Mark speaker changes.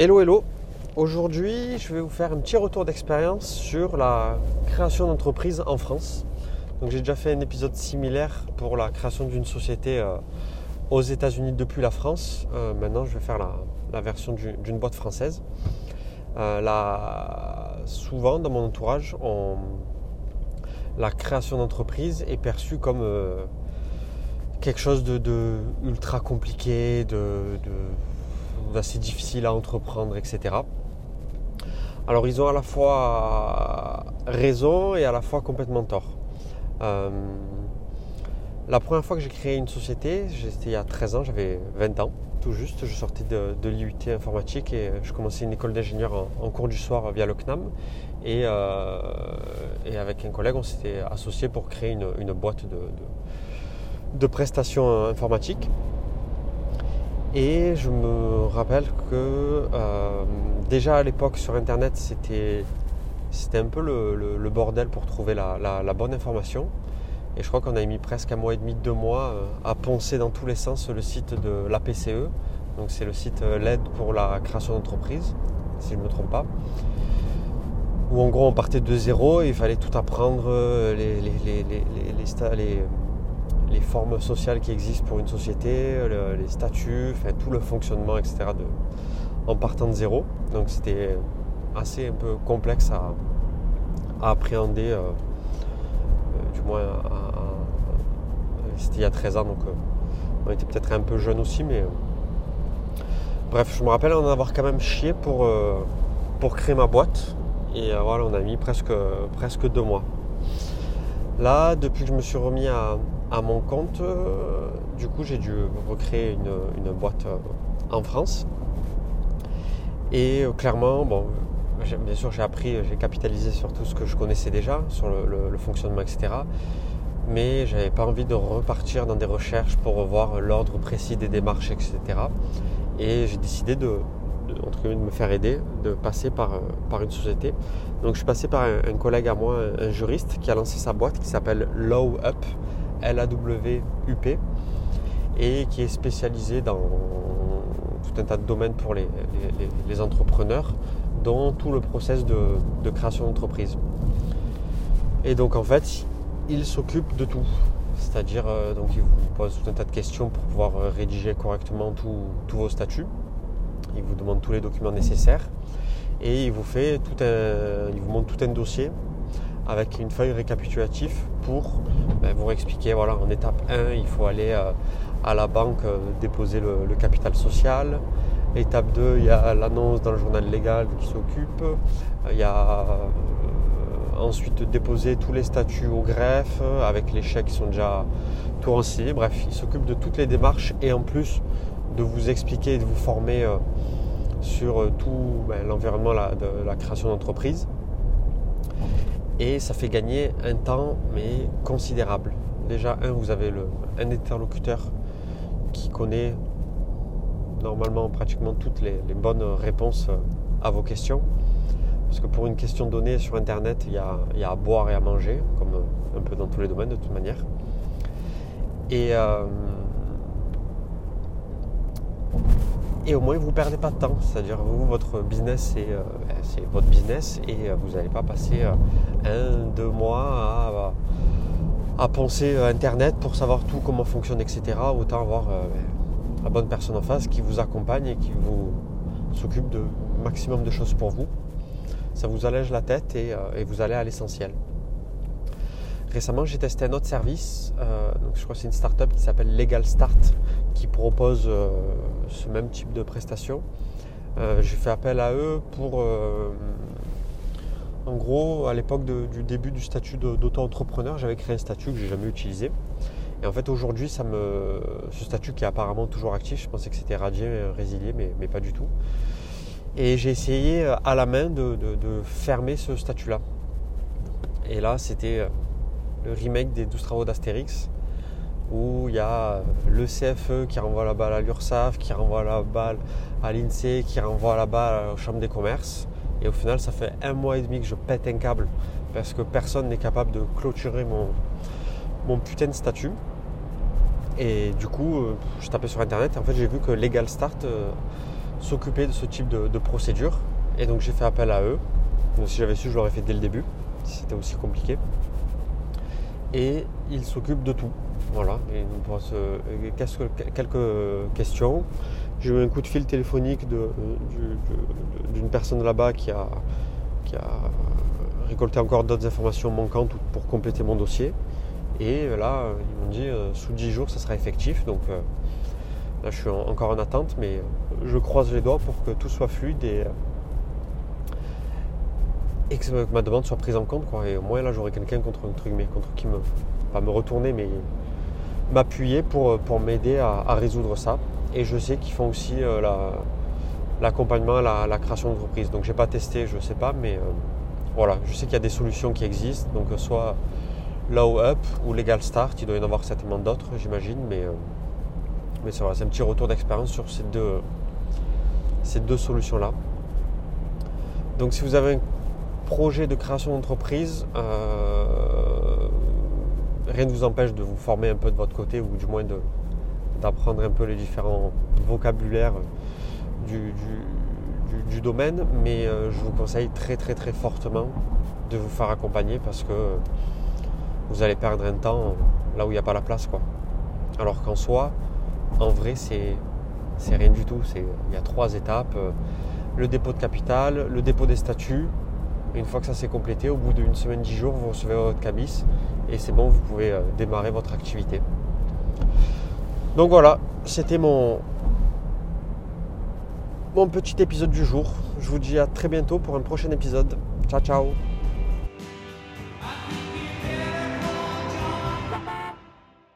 Speaker 1: Hello hello Aujourd'hui je vais vous faire un petit retour d'expérience sur la création d'entreprise en France. Donc j'ai déjà fait un épisode similaire pour la création d'une société euh, aux États-Unis depuis la France. Euh, maintenant je vais faire la, version d'une boîte française. Euh, souvent dans mon entourage, la création d'entreprise est perçue comme quelque chose de, ultra compliqué, de assez difficile à entreprendre, etc. Alors ils ont à la fois raison et à la fois complètement tort. Euh, la première fois que j'ai créé une société, c'était il y a 13 ans, j'avais 20 ans, tout juste. Je sortais de, l'IUT informatique et je commençais une école d'ingénieur en, cours du soir via le CNAM. Euh, et, avec un collègue, on s'était associé pour créer une, boîte de prestations informatiques. Et je me rappelle que euh, déjà à l'époque sur Internet, c'était, c'était un peu le, bordel pour trouver la, bonne information. Et je crois qu'on a mis presque un mois et demi, deux mois euh, à poncer dans tous les sens le site de l'APCE. Donc c'est le site euh, l'aide pour la création d'entreprise, si je ne me trompe pas. Où en gros on partait de zéro et il fallait tout apprendre, les, les, les les formes sociales qui existent pour une société, les statuts, tout le fonctionnement, etc. en partant de zéro. Donc c'était assez un peu complexe à, appréhender, euh, euh, du moins c'était il y a 13 ans, donc euh, on était peut-être un peu jeune aussi, mais bref, je me rappelle en avoir quand même chié pour, pour créer ma boîte. Et voilà, on a mis presque, presque deux mois. Là, depuis que je me suis remis à, à mon compte, euh, du coup, j'ai dû recréer une, boîte euh, en France. Et euh, clairement, bon, bien sûr, j'ai appris, j'ai capitalisé sur tout ce que je connaissais déjà, sur le, fonctionnement, etc. Mais j'avais pas envie de repartir dans des recherches pour voir l'ordre précis des démarches, etc. Et j'ai décidé de, de, me faire aider, de passer par, par une société. Donc je suis passé par un collègue à moi, un, juriste, qui a lancé sa boîte qui s'appelle Low Up. LAWUP et qui est spécialisé dans tout un tas de domaines pour les, entrepreneurs, dont tout le process de, création d'entreprise. Et donc en fait, il s'occupe de tout. C'est-à-dire, euh, donc il vous pose tout un tas de questions pour pouvoir euh, rédiger correctement tous vos statuts. Il vous demande tous les documents nécessaires et il vous fait il vous montre tout un dossier avec une feuille récapitulative pour ben, vous expliquer, voilà, en étape 1, il faut aller euh, à la banque euh, déposer le, capital social. Étape 2, il y a l'annonce dans le journal légal qui s'occupe. Euh, il y a ensuite déposer tous les statuts au greffe avec les chèques qui sont déjà tout renseignés. Bref, il s'occupe de toutes les démarches et en plus de vous expliquer et de vous former sur tout ben, l'environnement de la création d'entreprise et ça fait gagner un temps mais considérable. Déjà, un, vous avez un interlocuteur qui connaît normalement pratiquement toutes les, bonnes réponses à vos questions. Parce que pour une question donnée sur Internet, il y, a, à boire et à manger, comme un peu dans tous les domaines de toute manière. Euh, et au moins vous ne perdez pas de temps. C'est-à-dire vous, votre business, c'est, euh, votre business et euh, vous n'allez pas passer euh, un, deux mois à, penser Internet pour savoir tout, comment fonctionne, etc. Autant avoir la bonne personne en face qui vous accompagne et qui vous s'occupe de maximum de choses pour vous. Ça vous allège la tête et, vous allez à l'essentiel. Récemment, j'ai testé un autre service. donc, je crois que c'est une startup qui s'appelle Legal Start qui propose euh, ce même type de prestation. Euh, j'ai fait appel à eux pour, euh, en gros, à l'époque du début du statut d'auto-entrepreneur, j'avais créé un statut que j'ai jamais utilisé. Et en fait, aujourd'hui, ça me, ce statut qui est apparemment toujours actif, je pensais que c'était radié, résilié, mais, mais, pas du tout. Et j'ai essayé à la main de, de fermer ce statut-là. Et là, c'était le remake des 12 travaux d'Astérix où il y a le CFE qui renvoie la balle à l'URSSAF, qui renvoie la balle à l'INSEE, qui renvoie la balle aux chambres des commerces. Et au final, ça fait un mois et demi que je pète un câble parce que personne n'est capable de clôturer mon, mon putain de statut. Et du coup, euh, je tapais sur internet et en fait, j'ai vu que Legal Start euh, s'occuper de ce type de, procédure. Et donc j'ai fait appel à eux. Si j'avais su, je l'aurais fait dès le début, si c'était aussi compliqué. Et ils s'occupent de tout. Voilà, et nous pose quelques questions. J'ai eu un coup de fil téléphonique d'une personne là-bas qui a, a récolté encore d'autres informations manquantes pour compléter mon dossier. Et là, ils m'ont dit euh, sous 10 jours, ça sera effectif. Donc euh, là, je suis encore en attente, mais je croise les doigts pour que tout soit fluide et, que ma demande soit prise en compte. Et au moins, là, j'aurai quelqu'un contre, contre qui me, pas me retourner, mais m'appuyer pour, pour m'aider à, résoudre ça. Et je sais qu'ils font aussi euh, l'accompagnement la, la, création d'entreprise. Donc, j'ai pas testé, je ne sais pas, mais voilà, je sais qu'il y a des solutions qui existent. Donc, soit Low Up ou Legal Start. Il doit y en avoir certainement d'autres, j'imagine, mais, euh, mais c'est un petit retour d'expérience sur ces deux, ces deux solutions-là. Donc si vous avez un projet de création d'entreprise, euh, rien ne vous empêche de vous former un peu de votre côté ou du moins d'apprendre un peu les différents vocabulaires du, domaine, mais euh, je vous conseille très très très fortement de vous faire accompagner parce que vous allez perdre un temps là où il n'y a pas la place. Quoi. Alors qu'en soi, en vrai, c'est, rien du tout. Il y a trois étapes. Euh, le dépôt de capital, le dépôt des statuts. Une fois que ça s'est complété, au bout d'une semaine, dix jours, vous recevez votre cabis et c'est bon, vous pouvez euh, démarrer votre activité. Donc voilà, c'était mon, mon petit épisode du jour. Je vous dis à très bientôt pour un prochain épisode. Ciao ciao